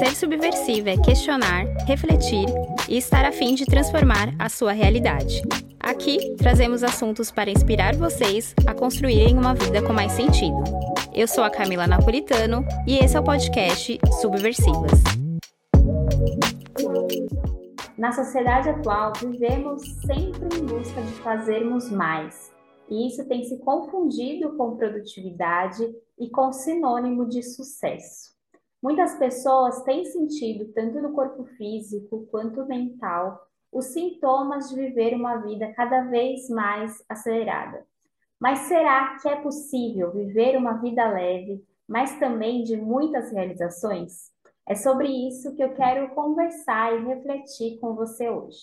Ser subversiva é questionar, refletir e estar a fim de transformar a sua realidade. Aqui trazemos assuntos para inspirar vocês a construírem uma vida com mais sentido. Eu sou a Camila Napolitano e esse é o podcast Subversivas. Na sociedade atual, vivemos sempre em busca de fazermos mais. E isso tem se confundido com produtividade e com sinônimo de sucesso. Muitas pessoas têm sentido, tanto no corpo físico quanto mental, os sintomas de viver uma vida cada vez mais acelerada. Mas será que é possível viver uma vida leve, mas também de muitas realizações? É sobre isso que eu quero conversar e refletir com você hoje.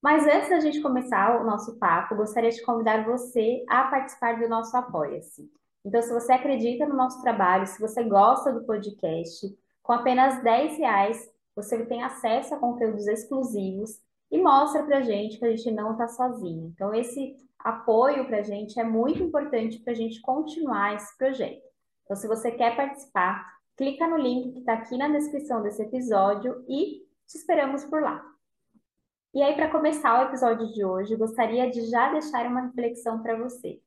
Mas antes da gente começar o nosso papo, gostaria de convidar você a participar do nosso Apoia-se. Então, se você acredita no nosso trabalho, se você gosta do podcast, com apenas 10 reais você tem acesso a conteúdos exclusivos e mostra para a gente que a gente não está sozinho. Então, esse apoio para a gente é muito importante para a gente continuar esse projeto. Então, se você quer participar, clica no link que está aqui na descrição desse episódio e te esperamos por lá. E aí, para começar o episódio de hoje, gostaria de já deixar uma reflexão para você.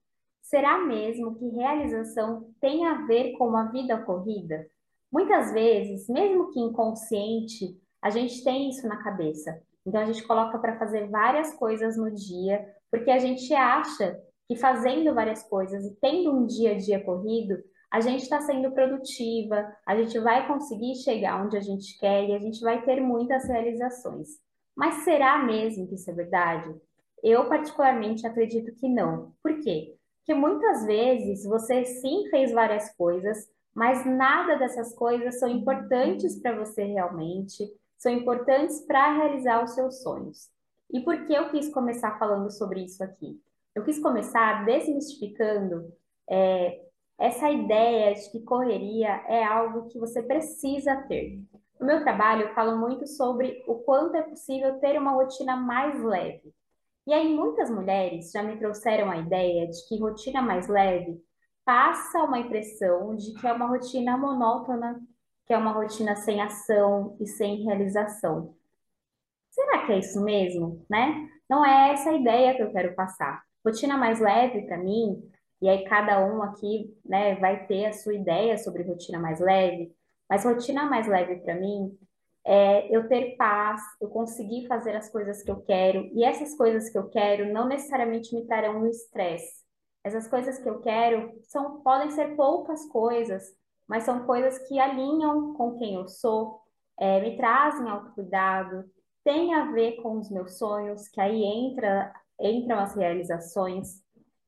Será mesmo que realização tem a ver com uma vida corrida? Muitas vezes, mesmo que inconsciente, a gente tem isso na cabeça. Então a gente coloca para fazer várias coisas no dia, porque a gente acha que fazendo várias coisas e tendo um dia a dia corrido, a gente está sendo produtiva, a gente vai conseguir chegar onde a gente quer e a gente vai ter muitas realizações. Mas será mesmo que isso é verdade? Eu, particularmente, acredito que não. Por quê? Porque muitas vezes você sim fez várias coisas, mas nada dessas coisas são importantes para você realmente, são importantes para realizar os seus sonhos. E por que eu quis começar falando sobre isso aqui? Eu quis começar desmistificando é, essa ideia de que correria é algo que você precisa ter. No meu trabalho, eu falo muito sobre o quanto é possível ter uma rotina mais leve. E aí, muitas mulheres já me trouxeram a ideia de que rotina mais leve passa uma impressão de que é uma rotina monótona, que é uma rotina sem ação e sem realização. Será que é isso mesmo, né? Não é essa a ideia que eu quero passar. Rotina mais leve para mim, e aí cada um aqui, né, vai ter a sua ideia sobre rotina mais leve, mas rotina mais leve para mim é eu ter paz, eu conseguir fazer as coisas que eu quero, e essas coisas que eu quero não necessariamente me trarão um estresse essas coisas que eu quero são, podem ser poucas coisas, mas são coisas que alinham com quem eu sou, é, me trazem autocuidado, tem a ver com os meus sonhos, que aí entra, entram as realizações.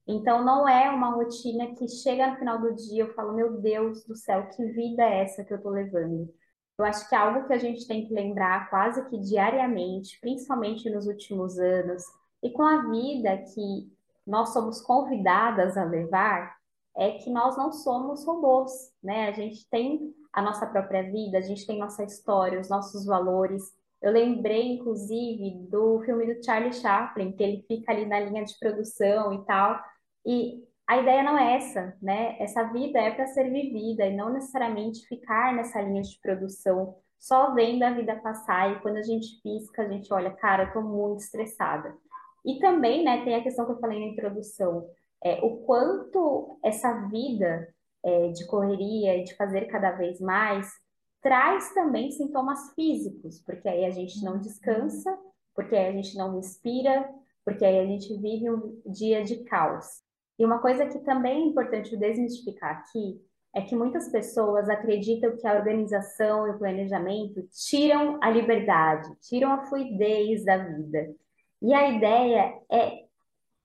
Então, não é uma rotina que chega no final do dia eu falo, meu Deus do céu, que vida é essa que eu estou levando? Eu acho que algo que a gente tem que lembrar quase que diariamente, principalmente nos últimos anos, e com a vida que nós somos convidadas a levar é que nós não somos robôs, né? A gente tem a nossa própria vida, a gente tem nossa história, os nossos valores. Eu lembrei, inclusive, do filme do Charlie Chaplin, que ele fica ali na linha de produção e tal. E a ideia não é essa, né? Essa vida é para ser vivida e não necessariamente ficar nessa linha de produção, só vendo a vida passar. E quando a gente pisca, a gente olha, cara, eu tô muito estressada. E também, né, tem a questão que eu falei na introdução, é, o quanto essa vida é, de correria e de fazer cada vez mais traz também sintomas físicos, porque aí a gente não descansa, porque aí a gente não respira, porque aí a gente vive um dia de caos. E uma coisa que também é importante desmistificar aqui é que muitas pessoas acreditam que a organização e o planejamento tiram a liberdade, tiram a fluidez da vida. E a ideia é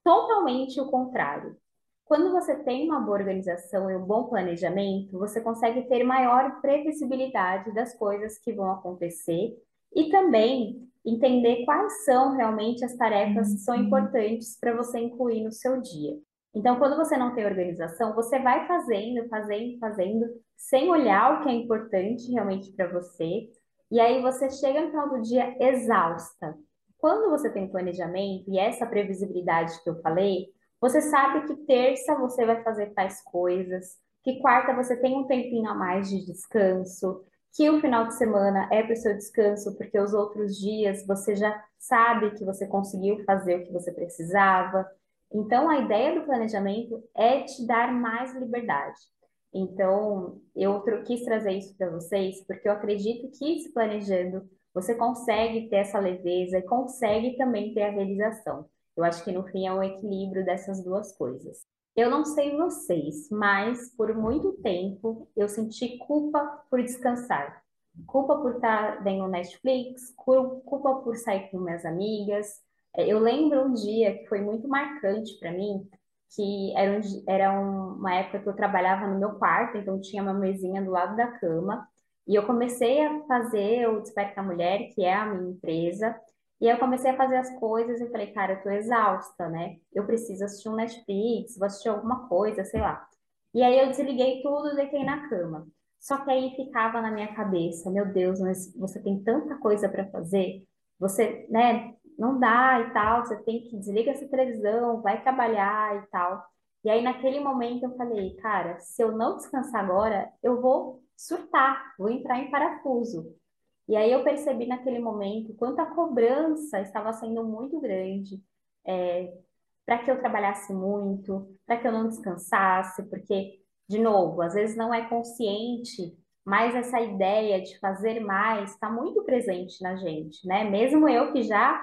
totalmente o contrário. Quando você tem uma boa organização e um bom planejamento, você consegue ter maior previsibilidade das coisas que vão acontecer e também entender quais são realmente as tarefas que são uhum. importantes para você incluir no seu dia. Então, quando você não tem organização, você vai fazendo, fazendo, fazendo, sem olhar o que é importante realmente para você, e aí você chega no final do dia exausta. Quando você tem planejamento e essa previsibilidade que eu falei, você sabe que terça você vai fazer tais coisas, que quarta você tem um tempinho a mais de descanso, que o final de semana é para o seu descanso, porque os outros dias você já sabe que você conseguiu fazer o que você precisava. Então, a ideia do planejamento é te dar mais liberdade. Então, eu quis trazer isso para vocês, porque eu acredito que se planejando, você consegue ter essa leveza e consegue também ter a realização. Eu acho que no fim é um equilíbrio dessas duas coisas. Eu não sei vocês, mas por muito tempo eu senti culpa por descansar. Culpa por estar vendo Netflix, culpa por sair com minhas amigas. É, eu lembro um dia que foi muito marcante para mim, que era, um, era uma época que eu trabalhava no meu quarto, então tinha uma mesinha do lado da cama, e eu comecei a fazer o Desperta Mulher, que é a minha empresa, e eu comecei a fazer as coisas e falei, cara, eu tô exausta, né? Eu preciso assistir um Netflix, vou assistir alguma coisa, sei lá. E aí eu desliguei tudo e deitei na cama. Só que aí ficava na minha cabeça, meu Deus, mas você tem tanta coisa para fazer, você, né, não dá e tal, você tem que desligar essa televisão, vai trabalhar e tal. E aí naquele momento eu falei, cara, se eu não descansar agora, eu vou surtar, vou entrar em parafuso. E aí eu percebi naquele momento quanto a cobrança estava sendo muito grande é, para que eu trabalhasse muito, para que eu não descansasse, porque, de novo, às vezes não é consciente, mas essa ideia de fazer mais está muito presente na gente, né? Mesmo eu que já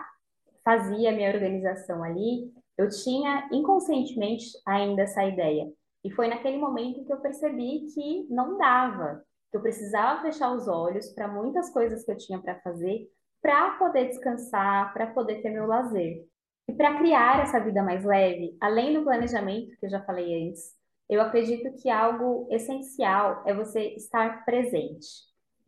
fazia minha organização ali, eu tinha inconscientemente ainda essa ideia. E foi naquele momento que eu percebi que não dava, que eu precisava fechar os olhos para muitas coisas que eu tinha para fazer, para poder descansar, para poder ter meu lazer. E para criar essa vida mais leve, além do planejamento que eu já falei antes, eu acredito que algo essencial é você estar presente.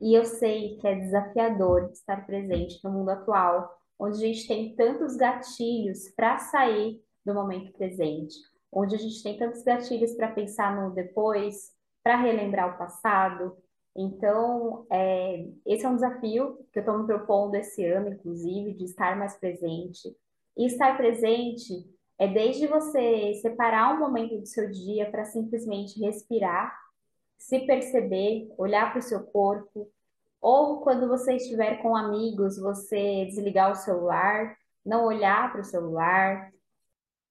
E eu sei que é desafiador estar presente no mundo atual, onde a gente tem tantos gatilhos para sair do momento presente, onde a gente tem tantos gatilhos para pensar no depois, para relembrar o passado, então, é, esse é um desafio que eu estou me propondo esse ano, inclusive, de estar mais presente. E estar presente é desde você separar um momento do seu dia para simplesmente respirar, se perceber, olhar para o seu corpo, ou quando você estiver com amigos, você desligar o celular, não olhar para o celular,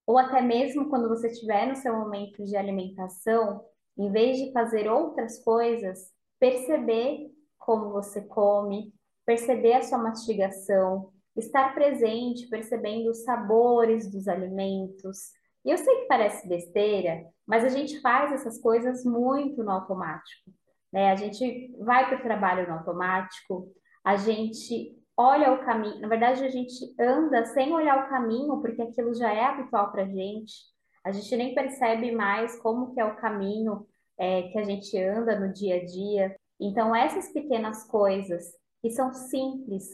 ou até mesmo quando você estiver no seu momento de alimentação, em vez de fazer outras coisas, perceber como você come, perceber a sua mastigação, estar presente, percebendo os sabores dos alimentos. E eu sei que parece besteira, mas a gente faz essas coisas muito no automático. Né? A gente vai para o trabalho no automático, a gente olha o caminho, na verdade a gente anda sem olhar o caminho, porque aquilo já é habitual para a gente. A gente nem percebe mais como que é o caminho é, que a gente anda no dia a dia. Então, essas pequenas coisas que são simples,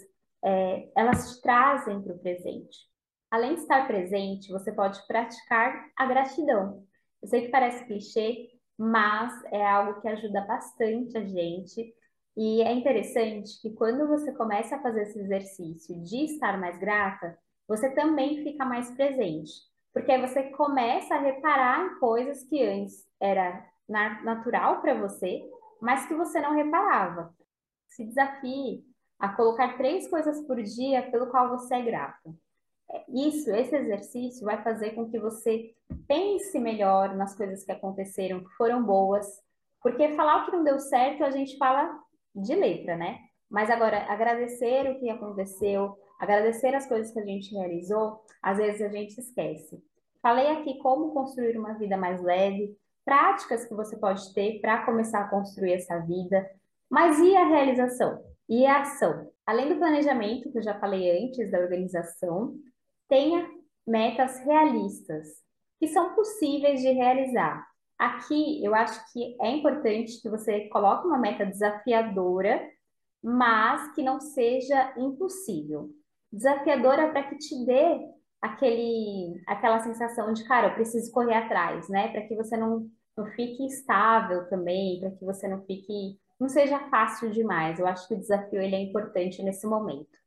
é, elas te trazem para o presente. Além de estar presente, você pode praticar a gratidão. Eu sei que parece clichê, mas é algo que ajuda bastante a gente. E é interessante que quando você começa a fazer esse exercício de estar mais grata, você também fica mais presente. Porque aí você começa a reparar em coisas que antes era natural para você, mas que você não reparava. Se desafie a colocar três coisas por dia pelo qual você é grato. Isso, esse exercício vai fazer com que você pense melhor nas coisas que aconteceram, que foram boas, porque falar o que não deu certo a gente fala de letra, né? Mas agora, agradecer o que aconteceu, agradecer as coisas que a gente realizou, às vezes a gente esquece. Falei aqui como construir uma vida mais leve, práticas que você pode ter para começar a construir essa vida. Mas e a realização? E a ação? Além do planejamento, que eu já falei antes, da organização, tenha metas realistas, que são possíveis de realizar. Aqui, eu acho que é importante que você coloque uma meta desafiadora, mas que não seja impossível. Desafiadora para que te dê aquele, aquela sensação de, cara, eu preciso correr atrás, né? Para que você não, não fique estável também, para que você não fique, não seja fácil demais. Eu acho que o desafio ele é importante nesse momento.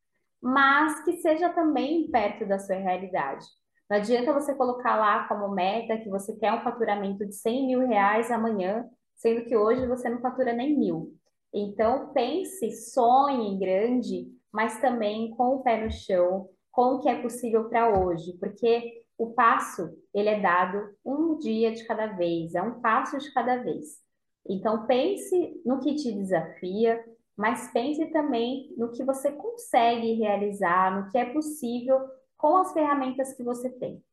Mas que seja também perto da sua realidade. Não adianta você colocar lá como meta que você quer um faturamento de 100 mil reais amanhã, sendo que hoje você não fatura nem mil. Então, pense, sonhe grande, mas também com o pé no chão, com o que é possível para hoje, porque o passo ele é dado um dia de cada vez, é um passo de cada vez. Então pense no que te desafia, mas pense também no que você consegue realizar, no que é possível com as ferramentas que você tem.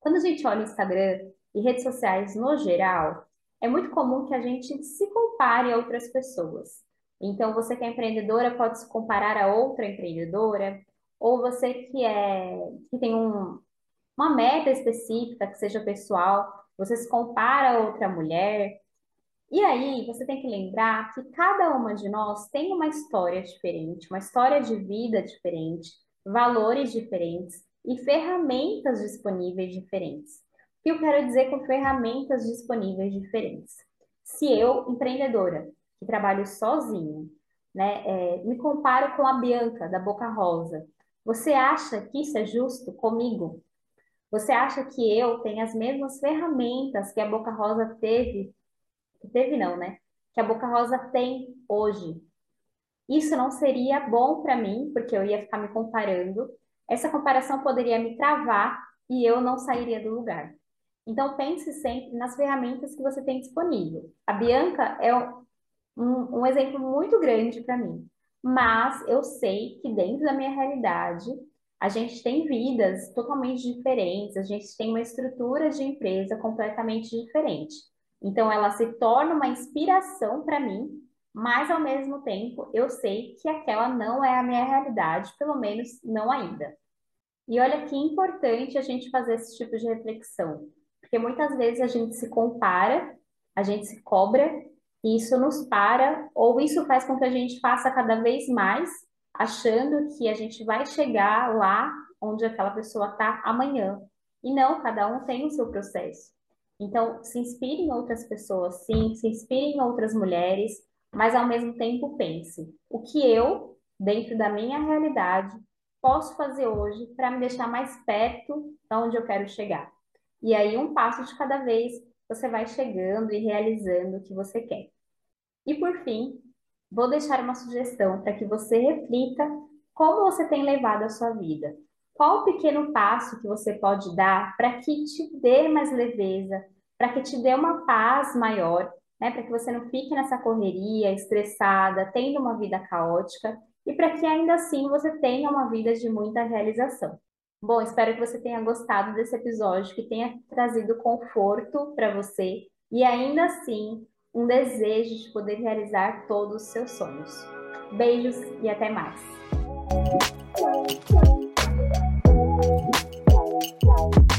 Quando a gente olha o Instagram e redes sociais no geral, é muito comum que a gente se compare a outras pessoas. Então, você que é empreendedora pode se comparar a outra empreendedora, ou você que é que tem um, uma meta específica, que seja pessoal, você se compara a outra mulher. E aí, você tem que lembrar que cada uma de nós tem uma história diferente, uma história de vida diferente, valores diferentes e ferramentas disponíveis diferentes. O que eu quero dizer com ferramentas disponíveis diferentes? Se eu, empreendedora, que trabalho sozinha, né, é, me comparo com a Bianca, da Boca Rosa, você acha que isso é justo comigo? Você acha que eu tenho as mesmas ferramentas que a Boca Rosa teve? Teve não, né? Que a Boca Rosa tem hoje. Isso não seria bom para mim, porque eu ia ficar me comparando. Essa comparação poderia me travar e eu não sairia do lugar. Então pense sempre nas ferramentas que você tem disponível. A Bianca é um, um exemplo muito grande para mim, mas eu sei que dentro da minha realidade a gente tem vidas totalmente diferentes, a gente tem uma estrutura de empresa completamente diferente. Então, ela se torna uma inspiração para mim, mas ao mesmo tempo eu sei que aquela não é a minha realidade, pelo menos não ainda. E olha que importante a gente fazer esse tipo de reflexão, porque muitas vezes a gente se compara, a gente se cobra, e isso nos para, ou isso faz com que a gente faça cada vez mais achando que a gente vai chegar lá onde aquela pessoa está amanhã. E não, cada um tem o seu processo. Então, se inspire em outras pessoas, sim, se inspire em outras mulheres, mas ao mesmo tempo pense: o que eu, dentro da minha realidade, posso fazer hoje para me deixar mais perto de onde eu quero chegar? E aí, um passo de cada vez, você vai chegando e realizando o que você quer. E por fim, vou deixar uma sugestão para que você reflita como você tem levado a sua vida. Qual o pequeno passo que você pode dar para que te dê mais leveza, para que te dê uma paz maior, né? para que você não fique nessa correria, estressada, tendo uma vida caótica e para que ainda assim você tenha uma vida de muita realização. Bom, espero que você tenha gostado desse episódio, que tenha trazido conforto para você e ainda assim um desejo de poder realizar todos os seus sonhos. Beijos e até mais! Thank you.